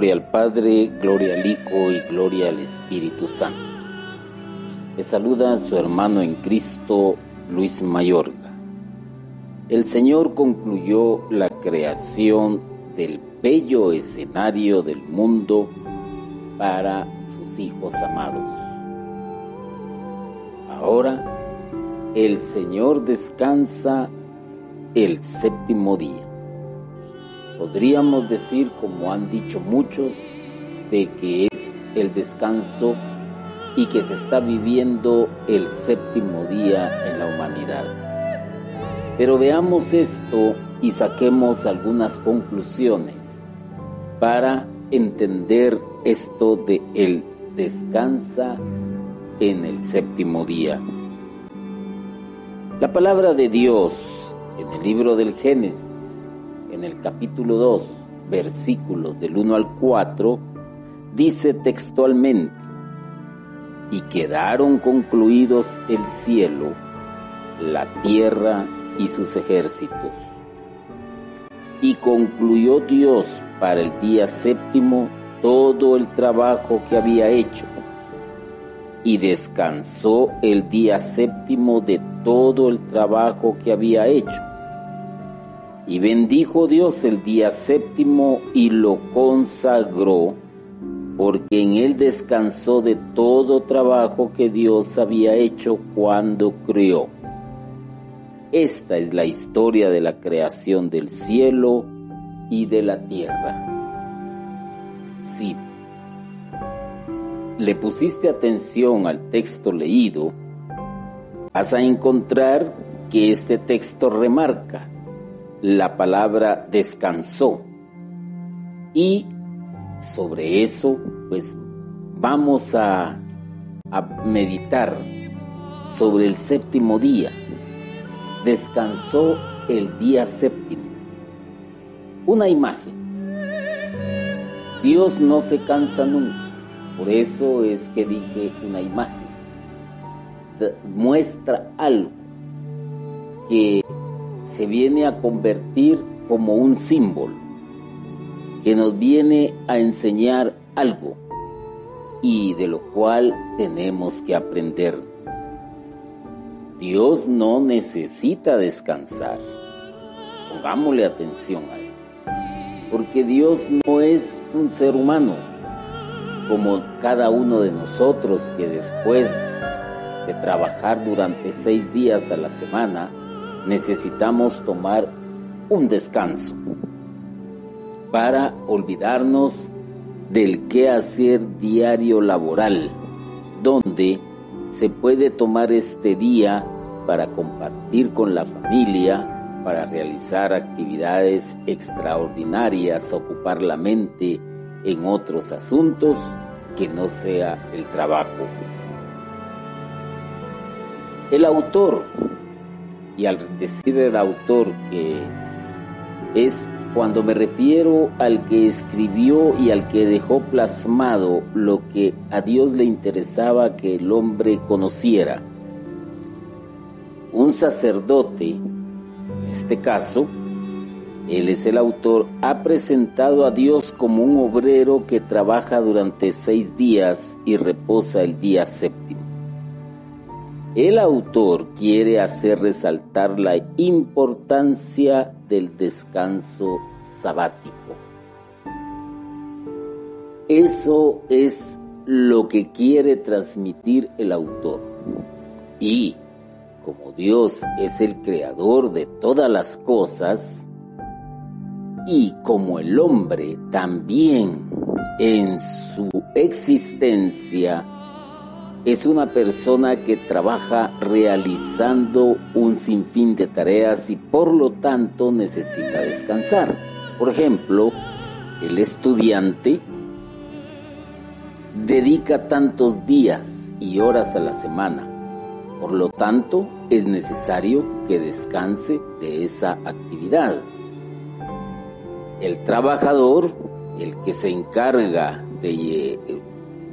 Gloria al Padre, gloria al Hijo y gloria al Espíritu Santo. Le saluda su hermano en Cristo, Luis Mayorga. El Señor concluyó la creación del bello escenario del mundo para sus hijos amados. Ahora el Señor descansa el séptimo día. Podríamos decir, como han dicho muchos, de que es el descanso y que se está viviendo el séptimo día en la humanidad. Pero veamos esto y saquemos algunas conclusiones para entender esto de el descansa en el séptimo día. La palabra de Dios en el libro del Génesis, en el capítulo 2, versículos del 1 al 4, dice textualmente, y quedaron concluidos el cielo, la tierra y sus ejércitos. Y concluyó Dios para el día séptimo todo el trabajo que había hecho, y descansó el día séptimo de todo el trabajo que había hecho. Y bendijo Dios el día séptimo y lo consagró, porque en él descansó de todo trabajo que Dios había hecho cuando creó. Esta es la historia de la creación del cielo y de la tierra. Si le pusiste atención al texto leído, vas a encontrar que este texto remarca la palabra descansó. Y sobre eso, pues vamos a, meditar sobre el séptimo día. Descansó el día séptimo. Una imagen. Dios no se cansa nunca. Por eso es que dije una imagen. Muestra algo que se viene a convertir como un símbolo, que nos viene a enseñar algo y de lo cual tenemos que aprender. Dios no necesita descansar. Pongámosle atención a eso. Porque Dios no es un ser humano como cada uno de nosotros que después de trabajar durante seis días a la semana, necesitamos tomar un descanso para olvidarnos del quehacer diario laboral, donde se puede tomar este día para compartir con la familia, para realizar actividades extraordinarias, ocupar la mente en otros asuntos que no sea el trabajo. El autor y al decir el autor que es cuando me refiero al que escribió y al que dejó plasmado lo que a Dios le interesaba que el hombre conociera. Un sacerdote, en este caso, él es el autor, ha presentado a Dios como un obrero que trabaja durante seis días y reposa el día séptimo. El autor quiere hacer resaltar la importancia del descanso sabático. Eso es lo que quiere transmitir el autor. Y como Dios es el creador de todas las cosas, y como el hombre también en su existencia es una persona que trabaja realizando un sinfín de tareas y por lo tanto necesita descansar. Por ejemplo, el estudiante dedica tantos días y horas a la semana. Por lo tanto, es necesario que descanse de esa actividad. El trabajador, el que se encarga de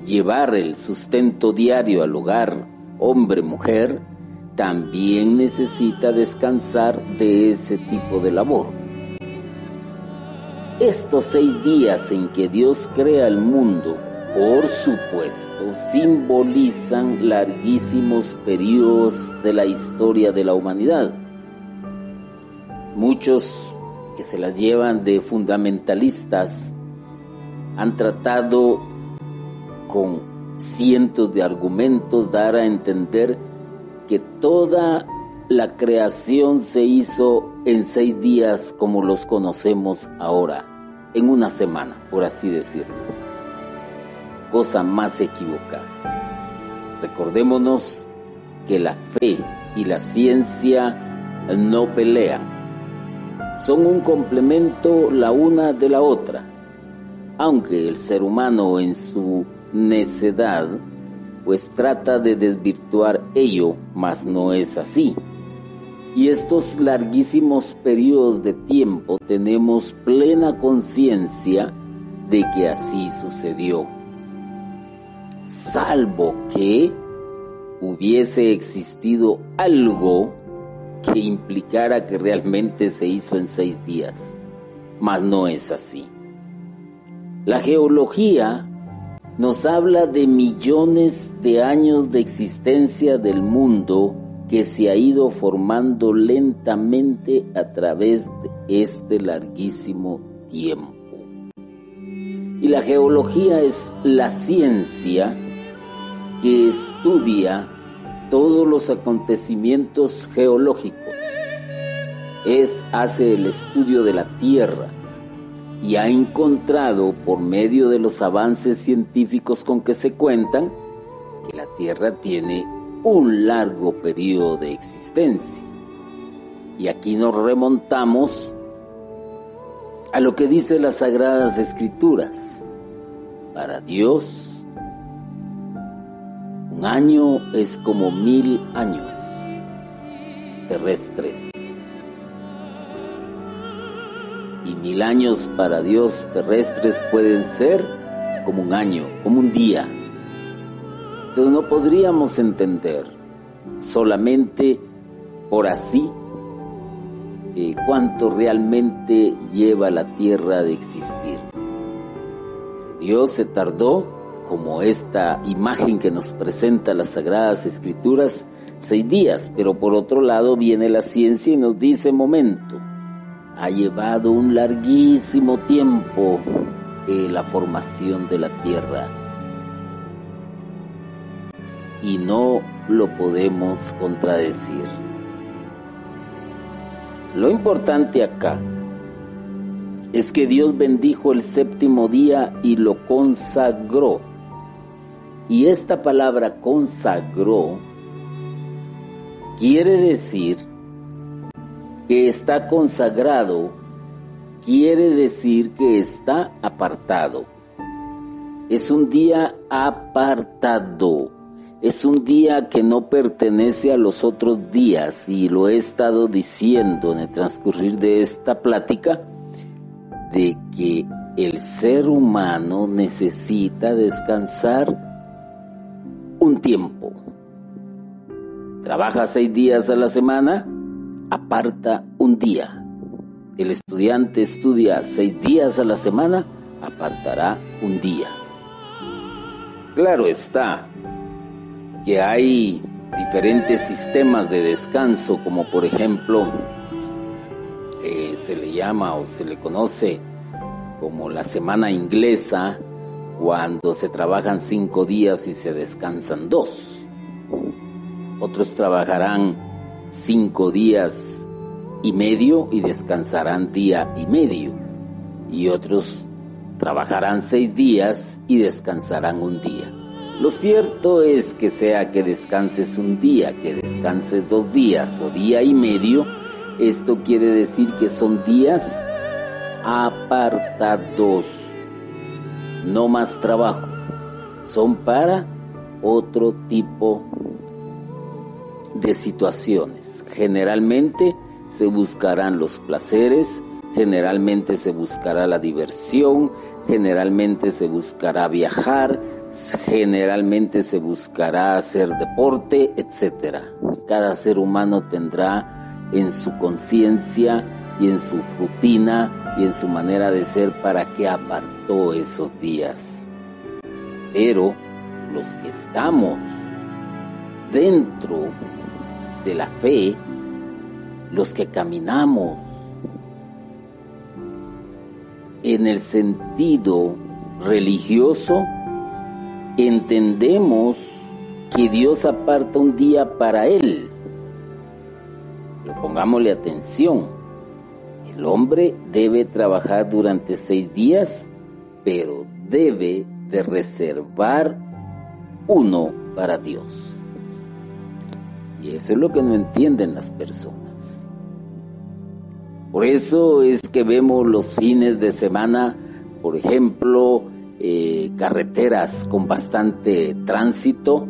llevar el sustento diario al hogar, hombre, mujer, también necesita descansar de ese tipo de labor. Estos seis días en que Dios crea el mundo, por supuesto, simbolizan larguísimos periodos de la historia de la humanidad. Muchos que se las llevan de fundamentalistas han tratado con cientos de argumentos dar a entender que toda la creación se hizo en seis días como los conocemos ahora, en una semana, por así decirlo. Cosa más equivocada. Recordémonos que la fe y la ciencia no pelean. Son un complemento la una de la otra. Aunque el ser humano en su necedad pues trata de desvirtuar ello, mas no es así y estos larguísimos periodos de tiempo tenemos plena conciencia de que así sucedió. Salvo que hubiese existido algo que implicara que realmente se hizo en seis días, mas no es así. La geología nos habla de millones de años de existencia del mundo que se ha ido formando lentamente a través de este larguísimo tiempo. Y la geología es la ciencia que estudia todos los acontecimientos geológicos. Es, hace el estudio de la Tierra y ha encontrado por medio de los avances científicos con que se cuentan que la Tierra tiene un largo periodo de existencia. Y aquí nos remontamos a lo que dice las Sagradas Escrituras. Para Dios, un año es como mil años terrestres. Mil años para Dios terrestres pueden ser como un año, como un día no podríamos entender solamente por así eh, cuánto realmente lleva la tierra de existir. Dios se tardó, como esta imagen que nos presenta las Sagradas Escrituras, seis días, pero por otro lado viene la ciencia y nos dice, momento, ha llevado un larguísimo tiempo la formación de la tierra y no lo podemos contradecir. Lo importante acá es que Dios bendijo el séptimo día y lo consagró. Y esta palabra consagró quiere decir que está consagrado, quiere decir que está apartado. Es un día apartado es un día que no pertenece a los otros días y lo he estado diciendo en el transcurrir de esta plática de que el ser humano necesita descansar un tiempo. Trabaja seis días a la semana, aparta un día. El estudiante estudia seis días a la semana, apartará un día. Claro está, que hay diferentes sistemas de descanso, como por ejemplo eh, se le llama o se le conoce como la semana inglesa, cuando se trabajan cinco días y se descansan dos. Otros trabajarán cinco días y medio y descansarán día y medio. Y otros trabajarán seis días y descansarán un día. Lo cierto es que sea que descanses un día, que descanses dos días o día y medio, esto quiere decir que son días apartados, no más trabajo, son para otro tipo de situaciones. Generalmente se buscarán los placeres, generalmente se buscará la diversión, generalmente se buscará viajar, generalmente se buscará hacer deporte, etc. Cada ser humano tendrá en su conciencia y en su rutina y en su manera de ser para que apartó esos días. Pero los que estamos dentro de la fe, los que caminamos en el sentido religioso, entendemos que Dios aparta un día para Él. Pero pongámosle atención. El hombre debe trabajar durante seis días, pero debe de reservar uno para Dios. Y eso es lo que no entienden las personas. Por eso es que vemos los fines de semana, por ejemplo, eh, carreteras con bastante tránsito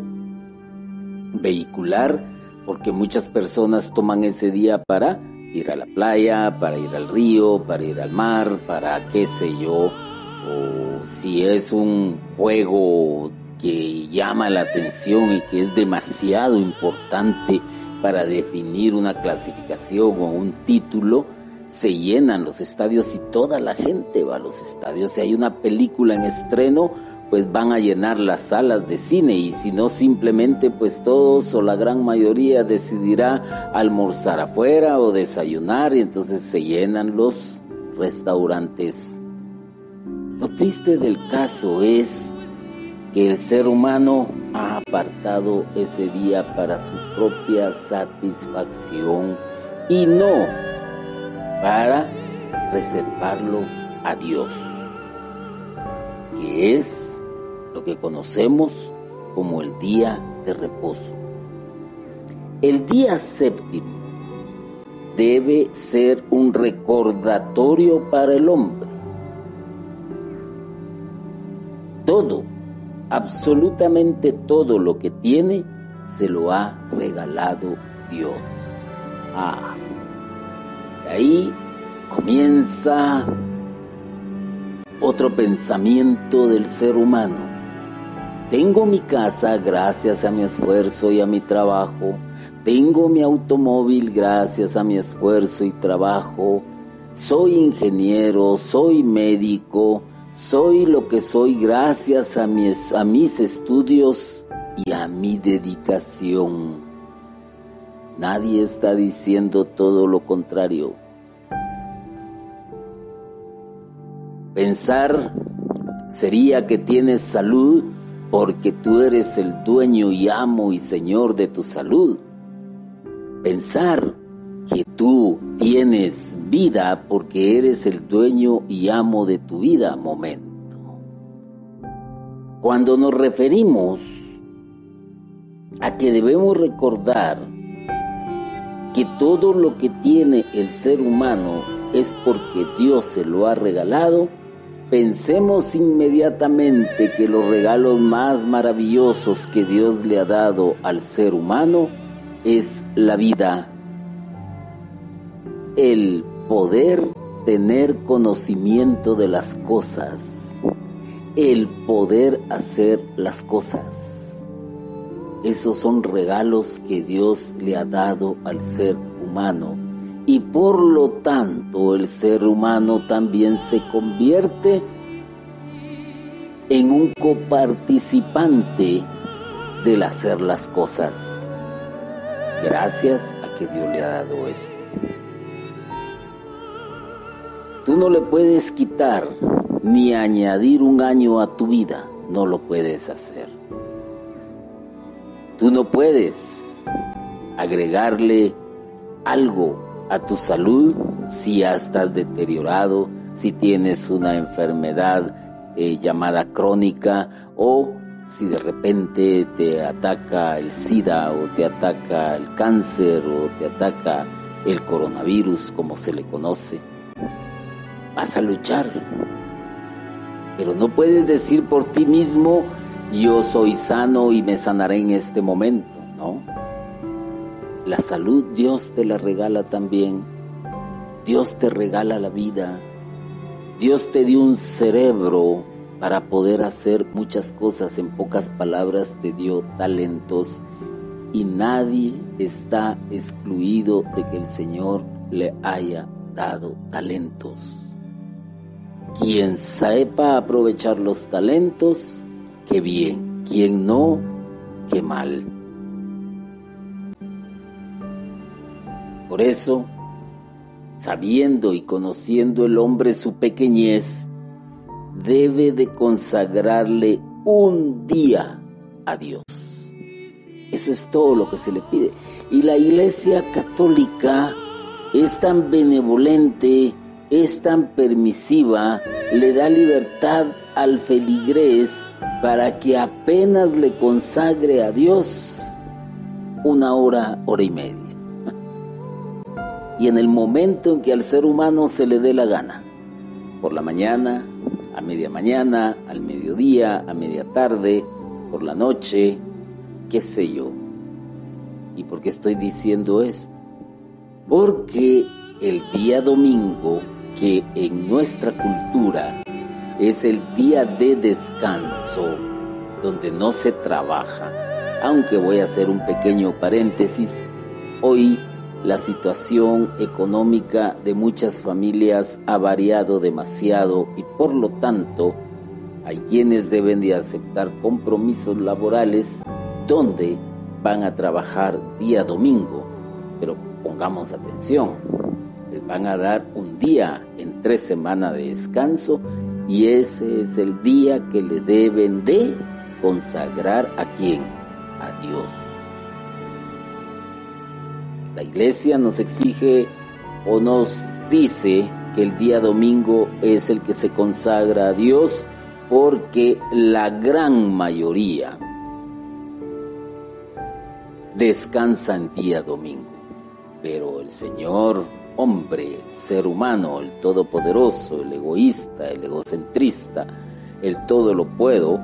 vehicular, porque muchas personas toman ese día para ir a la playa, para ir al río, para ir al mar, para qué sé yo, o si es un juego que llama la atención y que es demasiado importante para definir una clasificación o un título, se llenan los estadios y toda la gente va a los estadios. Si hay una película en estreno, pues van a llenar las salas de cine y si no simplemente pues todos o la gran mayoría decidirá almorzar afuera o desayunar y entonces se llenan los restaurantes. Lo triste del caso es que el ser humano ha apartado ese día para su propia satisfacción y no para reservarlo a Dios, que es lo que conocemos como el día de reposo. El día séptimo debe ser un recordatorio para el hombre. Todo absolutamente todo lo que tiene se lo ha regalado Dios. Ah, ahí comienza otro pensamiento del ser humano. Tengo mi casa gracias a mi esfuerzo y a mi trabajo. Tengo mi automóvil gracias a mi esfuerzo y trabajo. Soy ingeniero, soy médico, soy lo que soy gracias a mis, a mis estudios y a mi dedicación. Nadie está diciendo todo lo contrario. Pensar sería que tienes salud porque tú eres el dueño y amo y señor de tu salud. Pensar que tú tienes vida porque eres el dueño y amo de tu vida momento. Cuando nos referimos a que debemos recordar que todo lo que tiene el ser humano es porque Dios se lo ha regalado, pensemos inmediatamente que los regalos más maravillosos que Dios le ha dado al ser humano es la vida el poder tener conocimiento de las cosas, el poder hacer las cosas. Esos son regalos que Dios le ha dado al ser humano y por lo tanto el ser humano también se convierte en un coparticipante del hacer las cosas, gracias a que Dios le ha dado esto. Tú no le puedes quitar ni añadir un año a tu vida, no lo puedes hacer. Tú no puedes agregarle algo a tu salud si ya estás deteriorado, si tienes una enfermedad eh, llamada crónica o si de repente te ataca el SIDA o te ataca el cáncer o te ataca el coronavirus como se le conoce vas a luchar. Pero no puedes decir por ti mismo, yo soy sano y me sanaré en este momento, ¿no? La salud Dios te la regala también. Dios te regala la vida. Dios te dio un cerebro para poder hacer muchas cosas. En pocas palabras te dio talentos y nadie está excluido de que el Señor le haya dado talentos. Quien sepa aprovechar los talentos, qué bien. Quien no, qué mal. Por eso, sabiendo y conociendo el hombre su pequeñez, debe de consagrarle un día a Dios. Eso es todo lo que se le pide. Y la Iglesia Católica es tan benevolente, es tan permisiva, le da libertad al feligrés para que apenas le consagre a Dios una hora, hora y media. Y en el momento en que al ser humano se le dé la gana, por la mañana, a media mañana, al mediodía, a media tarde, por la noche, qué sé yo. ¿Y por qué estoy diciendo esto? Porque el día domingo, que en nuestra cultura es el día de descanso, donde no se trabaja, aunque voy a hacer un pequeño paréntesis, hoy la situación económica de muchas familias ha variado demasiado y por lo tanto hay quienes deben de aceptar compromisos laborales donde van a trabajar día domingo, pero pongamos atención, van a dar un día en tres semanas de descanso y ese es el día que le deben de consagrar a quién, a Dios. La iglesia nos exige o nos dice que el día domingo es el que se consagra a Dios porque la gran mayoría descansa en día domingo. Pero el Señor, hombre, el ser humano, el todopoderoso, el egoísta, el egocentrista, el todo lo puedo,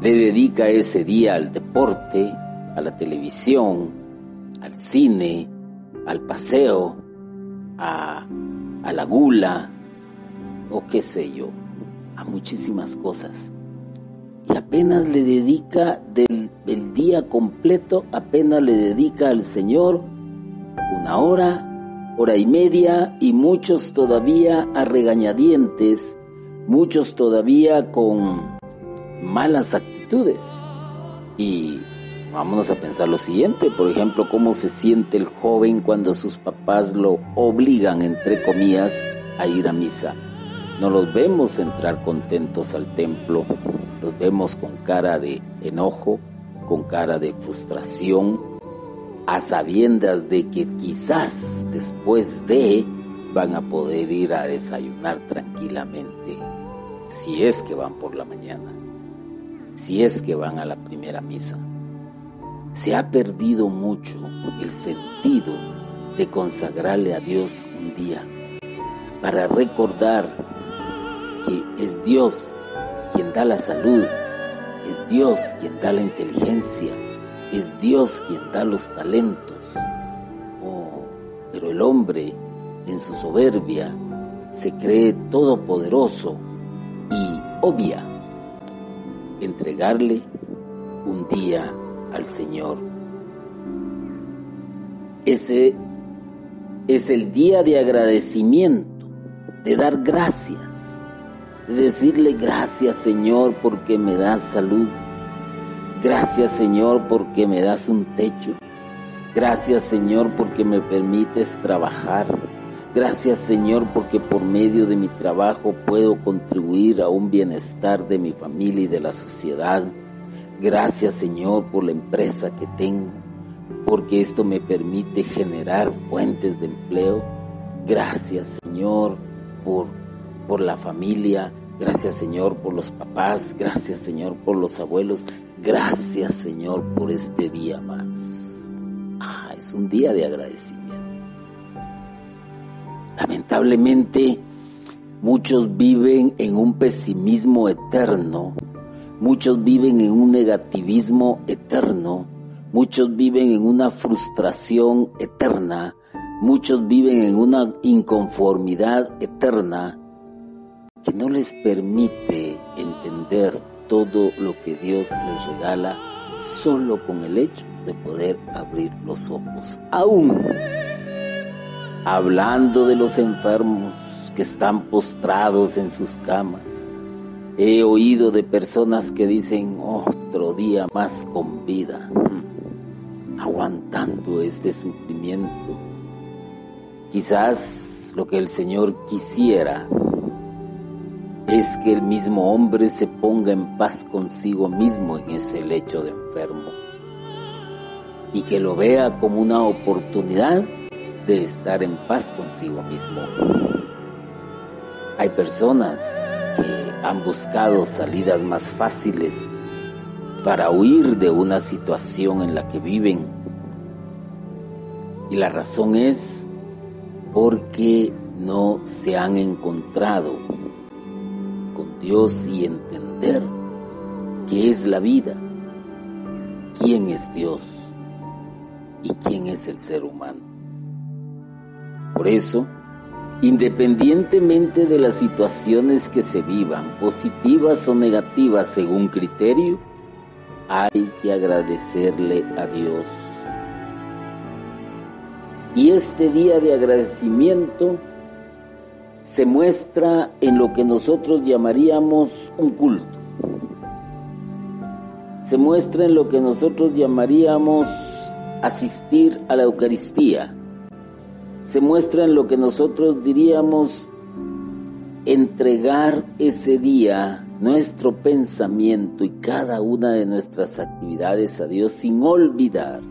le dedica ese día al deporte, a la televisión, al cine, al paseo, a, a la gula, o qué sé yo, a muchísimas cosas. Y apenas le dedica del, día completo, apenas le dedica al Señor una hora, hora y media y muchos todavía a regañadientes, muchos todavía con malas actitudes. Y vámonos a pensar lo siguiente, por ejemplo, cómo se siente el joven cuando sus papás lo obligan, entre comillas, a ir a misa. No los vemos entrar contentos al templo, los vemos con cara de enojo, con cara de frustración, a sabiendas de que quizás después de van a poder ir a desayunar tranquilamente, si es que van por la mañana, si es que van a la primera misa. Se ha perdido mucho el sentido de consagrarle a Dios un día para recordar que es Dios quien da la salud, es Dios quien da la inteligencia, es Dios quien da los talentos. Oh, pero el hombre, en su soberbia, se cree todopoderoso y obvia entregarle un día al Señor. Ese es el día de agradecimiento, de dar gracias decirle gracias Señor porque me das salud. Gracias Señor porque me das un techo. Gracias Señor porque me permites trabajar. Gracias Señor porque por medio de mi trabajo puedo contribuir a un bienestar de mi familia y de la sociedad. Gracias Señor por la empresa que tengo, porque esto me permite generar fuentes de empleo. Gracias Señor por, por la familia, Gracias Señor por los papás, gracias Señor por los abuelos, gracias Señor por este día más. Ah, es un día de agradecimiento. Lamentablemente, muchos viven en un pesimismo eterno, muchos viven en un negativismo eterno, muchos viven en una frustración eterna, muchos viven en una inconformidad eterna, que no les permite entender todo lo que Dios les regala solo con el hecho de poder abrir los ojos. Aún hablando de los enfermos que están postrados en sus camas. He oído de personas que dicen otro día más con vida, aguantando este sufrimiento. Quizás lo que el Señor quisiera es que el mismo hombre se ponga en paz consigo mismo en ese lecho de enfermo y que lo vea como una oportunidad de estar en paz consigo mismo. Hay personas que han buscado salidas más fáciles para huir de una situación en la que viven. Y la razón es porque no se han encontrado con Dios y entender qué es la vida, quién es Dios y quién es el ser humano. Por eso, independientemente de las situaciones que se vivan, positivas o negativas según criterio, hay que agradecerle a Dios. Y este día de agradecimiento se muestra en lo que nosotros llamaríamos un culto. Se muestra en lo que nosotros llamaríamos asistir a la Eucaristía. Se muestra en lo que nosotros diríamos entregar ese día nuestro pensamiento y cada una de nuestras actividades a Dios sin olvidar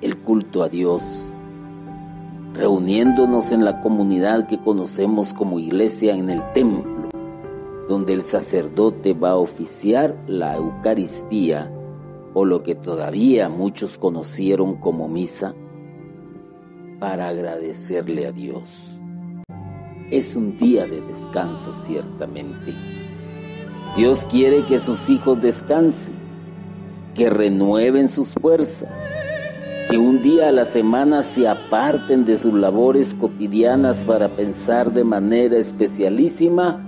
el culto a Dios, reuniéndonos en la comunidad que conocemos como iglesia en el templo, donde el sacerdote va a oficiar la Eucaristía o lo que todavía muchos conocieron como misa, para agradecerle a Dios. Es un día de descanso ciertamente. Dios quiere que sus hijos descansen, que renueven sus fuerzas, que un día a la semana se aparten de sus labores cotidianas para pensar de manera especialísima,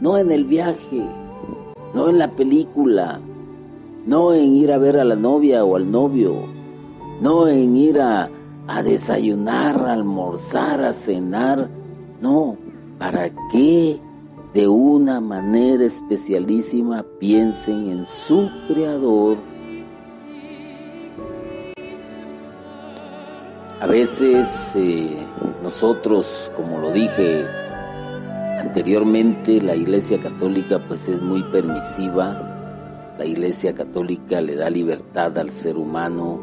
no en el viaje, no en la película, no en ir a ver a la novia o al novio, no en ir a, desayunar, a almorzar, a cenar, no, ¿para qué de una manera especialísima piensen en su creador? A veces eh, nosotros, como lo dije anteriormente, la Iglesia Católica pues es muy permisiva la Iglesia Católica le da libertad al ser humano,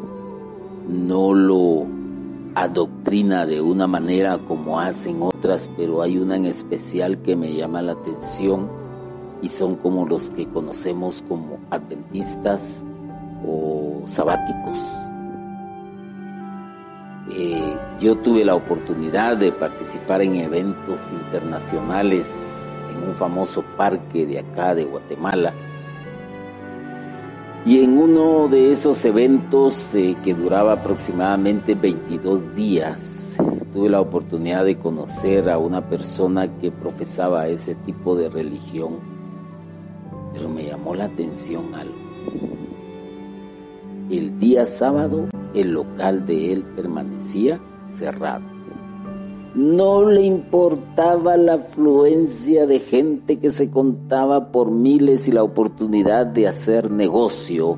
no lo adoctrina de una manera como hacen otras, pero hay una en especial que me llama la atención y son como los que conocemos como adventistas o sabáticos. Eh, yo tuve la oportunidad de participar en eventos internacionales en un famoso parque de acá de Guatemala y en uno de esos eventos eh, que duraba aproximadamente 22 días, tuve la oportunidad de conocer a una persona que profesaba ese tipo de religión, pero me llamó la atención algo. El día sábado el local de él permanecía cerrado. No le importaba la afluencia de gente que se contaba por miles y la oportunidad de hacer negocio.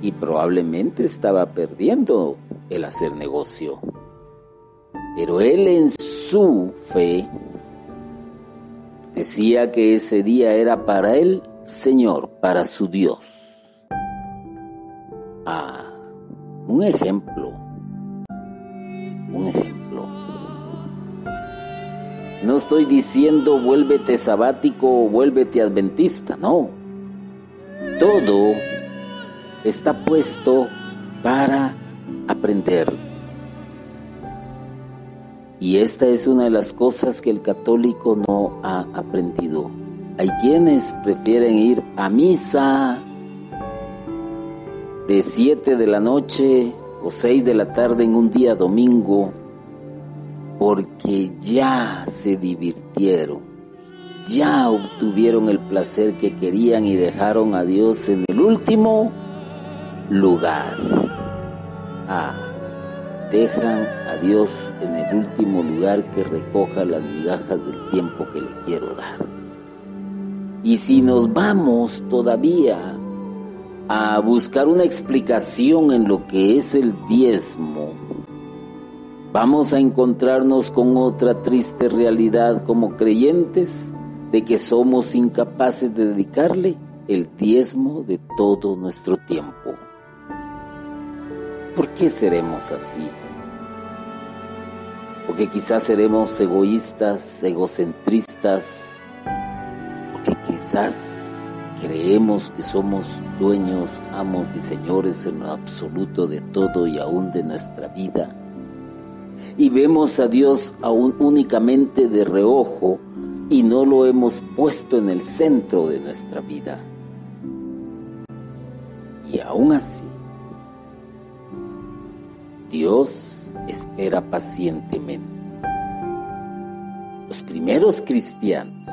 Y probablemente estaba perdiendo el hacer negocio. Pero él en su fe decía que ese día era para él, Señor, para su Dios. Ah, un ejemplo. Un ejemplo. No estoy diciendo vuélvete sabático o vuélvete adventista, no. Todo está puesto para aprender. Y esta es una de las cosas que el católico no ha aprendido. Hay quienes prefieren ir a misa de 7 de la noche o 6 de la tarde en un día domingo porque ya se divirtieron, ya obtuvieron el placer que querían y dejaron a Dios en el último lugar. Ah, dejan a Dios en el último lugar que recoja las migajas del tiempo que le quiero dar. Y si nos vamos todavía a buscar una explicación en lo que es el diezmo, vamos a encontrarnos con otra triste realidad como creyentes de que somos incapaces de dedicarle el diezmo de todo nuestro tiempo. ¿Por qué seremos así? Porque quizás seremos egoístas, egocentristas, porque quizás creemos que somos dueños, amos y señores en lo absoluto de todo y aún de nuestra vida. Y vemos a Dios aún únicamente de reojo y no lo hemos puesto en el centro de nuestra vida. Y aún así, Dios espera pacientemente. Los primeros cristianos,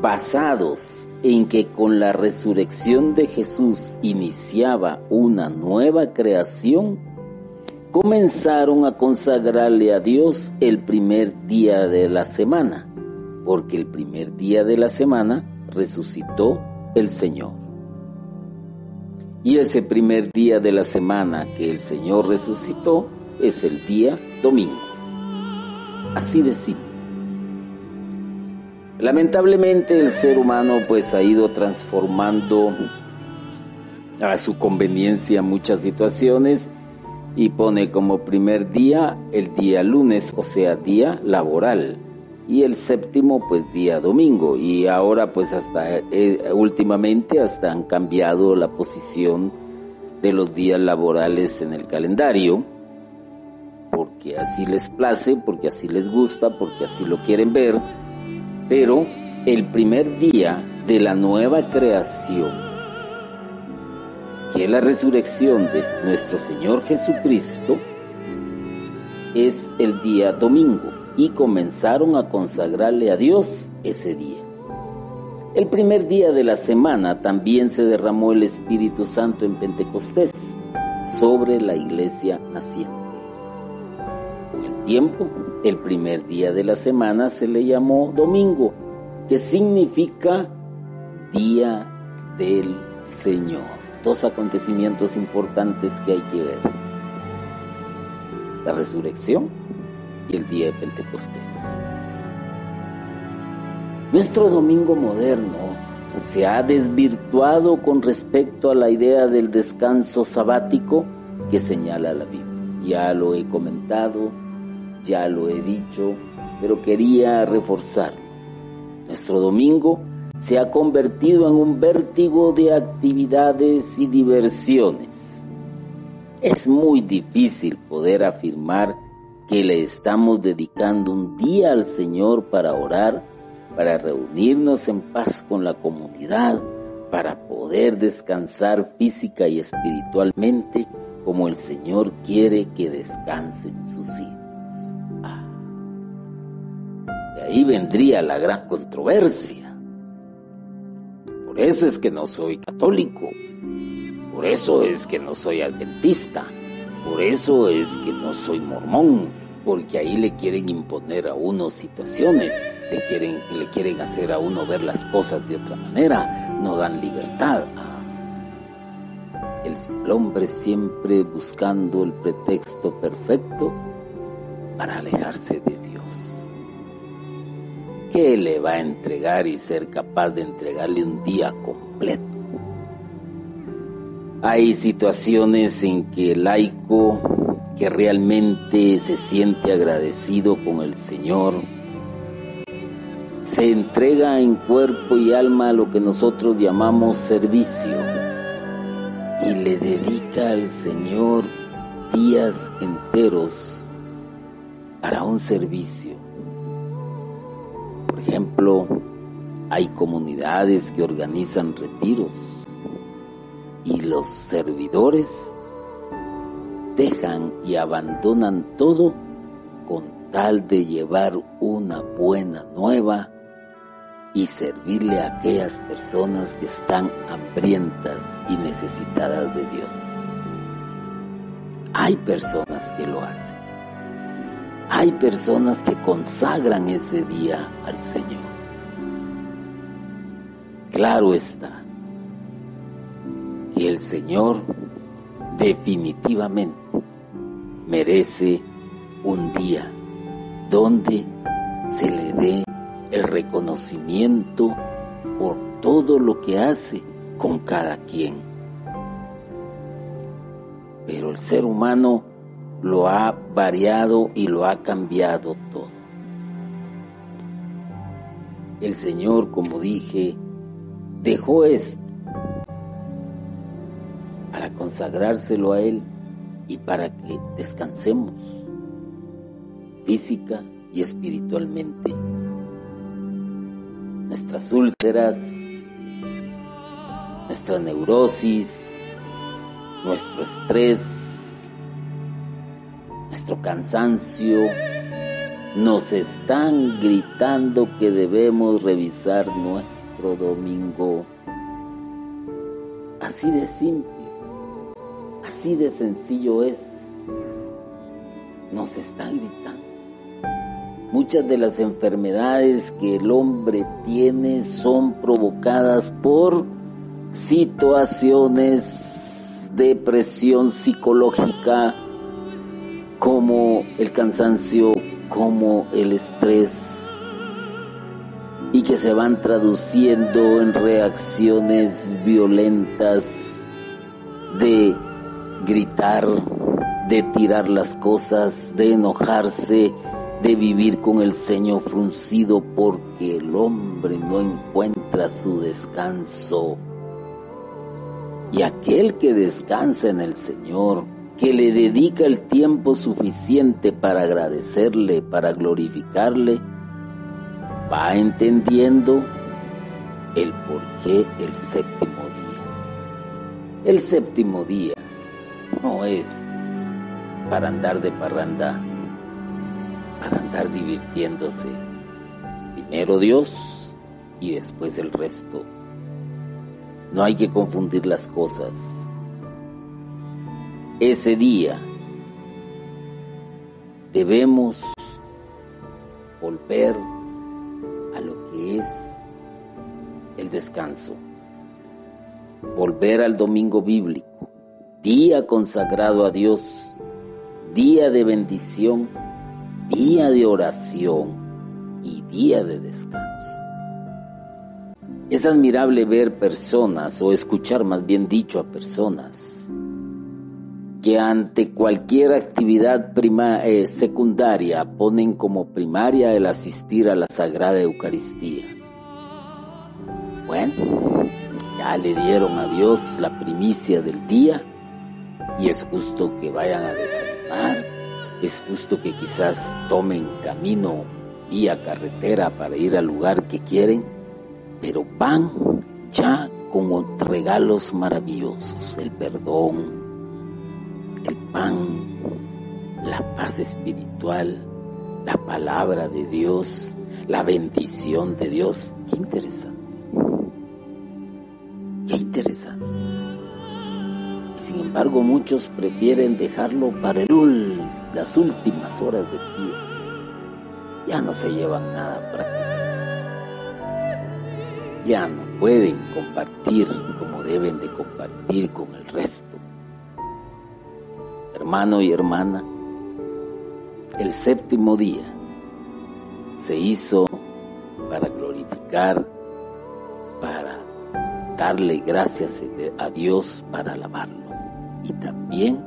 basados en que con la resurrección de Jesús iniciaba una nueva creación, comenzaron a consagrarle a Dios el primer día de la semana, porque el primer día de la semana resucitó el Señor. Y ese primer día de la semana que el Señor resucitó es el día domingo. Así de simple. Lamentablemente el ser humano pues ha ido transformando a su conveniencia muchas situaciones y pone como primer día el día lunes, o sea, día laboral y el séptimo pues día domingo. Y ahora pues hasta eh, últimamente hasta han cambiado la posición de los días laborales en el calendario porque así les place, porque así les gusta, porque así lo quieren ver, pero el primer día de la nueva creación, que es la resurrección de nuestro Señor Jesucristo, es el día domingo y comenzaron a consagrarle a Dios ese día. El primer día de la semana también se derramó el Espíritu Santo en Pentecostés sobre la iglesia naciente. Con el tiempo, el primer día de la semana se le llamó domingo, que significa día del Señor. Dos acontecimientos importantes que hay que ver. La resurrección el día de Pentecostés. Nuestro domingo moderno se ha desvirtuado con respecto a la idea del descanso sabático que señala la Biblia. Ya lo he comentado, ya lo he dicho, pero quería reforzar. Nuestro domingo se ha convertido en un vértigo de actividades y diversiones. Es muy difícil poder afirmar que le estamos dedicando un día al Señor para orar, para reunirnos en paz con la comunidad, para poder descansar física y espiritualmente como el Señor quiere que descansen sus hijos. Ahí vendría la gran controversia. Por eso es que no soy católico. Por eso es que no soy adventista. Por eso es que no soy mormón, porque ahí le quieren imponer a uno situaciones, le quieren, le quieren hacer a uno ver las cosas de otra manera, no dan libertad. El hombre siempre buscando el pretexto perfecto para alejarse de Dios. ¿Qué le va a entregar y ser capaz de entregarle un día completo? Hay situaciones en que el laico que realmente se siente agradecido con el Señor se entrega en cuerpo y alma a lo que nosotros llamamos servicio y le dedica al Señor días enteros para un servicio. Ejemplo, hay comunidades que organizan retiros y los servidores dejan y abandonan todo con tal de llevar una buena nueva y servirle a aquellas personas que están hambrientas y necesitadas de Dios. Hay personas que lo hacen. Hay personas que consagran ese día al Señor. Claro está que el Señor definitivamente merece un día donde se le dé el reconocimiento por todo lo que hace con cada quien. Pero el ser humano lo ha variado y lo ha cambiado todo. El Señor, como dije, dejó esto para consagrárselo a Él y para que descansemos física y espiritualmente. Nuestras úlceras, nuestra neurosis, nuestro estrés, nuestro cansancio, nos están gritando que debemos revisar nuestro domingo. Así de simple, así de sencillo es. Nos están gritando. Muchas de las enfermedades que el hombre tiene son provocadas por situaciones de presión psicológica como el cansancio, como el estrés y que se van traduciendo en reacciones violentas de gritar, de tirar las cosas, de enojarse, de vivir con el ceño fruncido porque el hombre no encuentra su descanso. Y aquel que descansa en el Señor, que le dedica el tiempo suficiente para agradecerle, para glorificarle, va entendiendo el por qué el séptimo día. El séptimo día no es para andar de parranda, para andar divirtiéndose. Primero Dios y después el resto. No hay que confundir las cosas ese día debemos volver a lo que es el descanso, volver al domingo bíblico, día consagrado a Dios, día de bendición, día de oración y día de descanso. Es admirable ver personas o escuchar más bien dicho a personas que ante cualquier actividad eh, secundaria ponen como primaria el asistir a la Sagrada Eucaristía. Bueno, ya le dieron a Dios la primicia del día y es justo que vayan a desayunar, es justo que quizás tomen camino vía carretera para ir al lugar que quieren, pero van ya con regalos maravillosos, el perdón, el pan, la paz espiritual, la palabra de Dios, la bendición de Dios. Qué interesante. Qué interesante. Sin embargo, muchos prefieren dejarlo para el las últimas horas del día. Ya no se llevan nada práctico. Ya no pueden compartir como deben de compartir con el resto hermano y hermana, el séptimo día se hizo para glorificar, para darle gracias a Dios, para alabarlo y también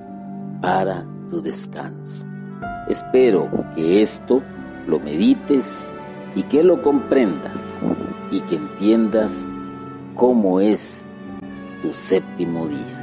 para tu descanso. Espero que esto lo medites y que lo comprendas y que entiendas cómo es tu séptimo día.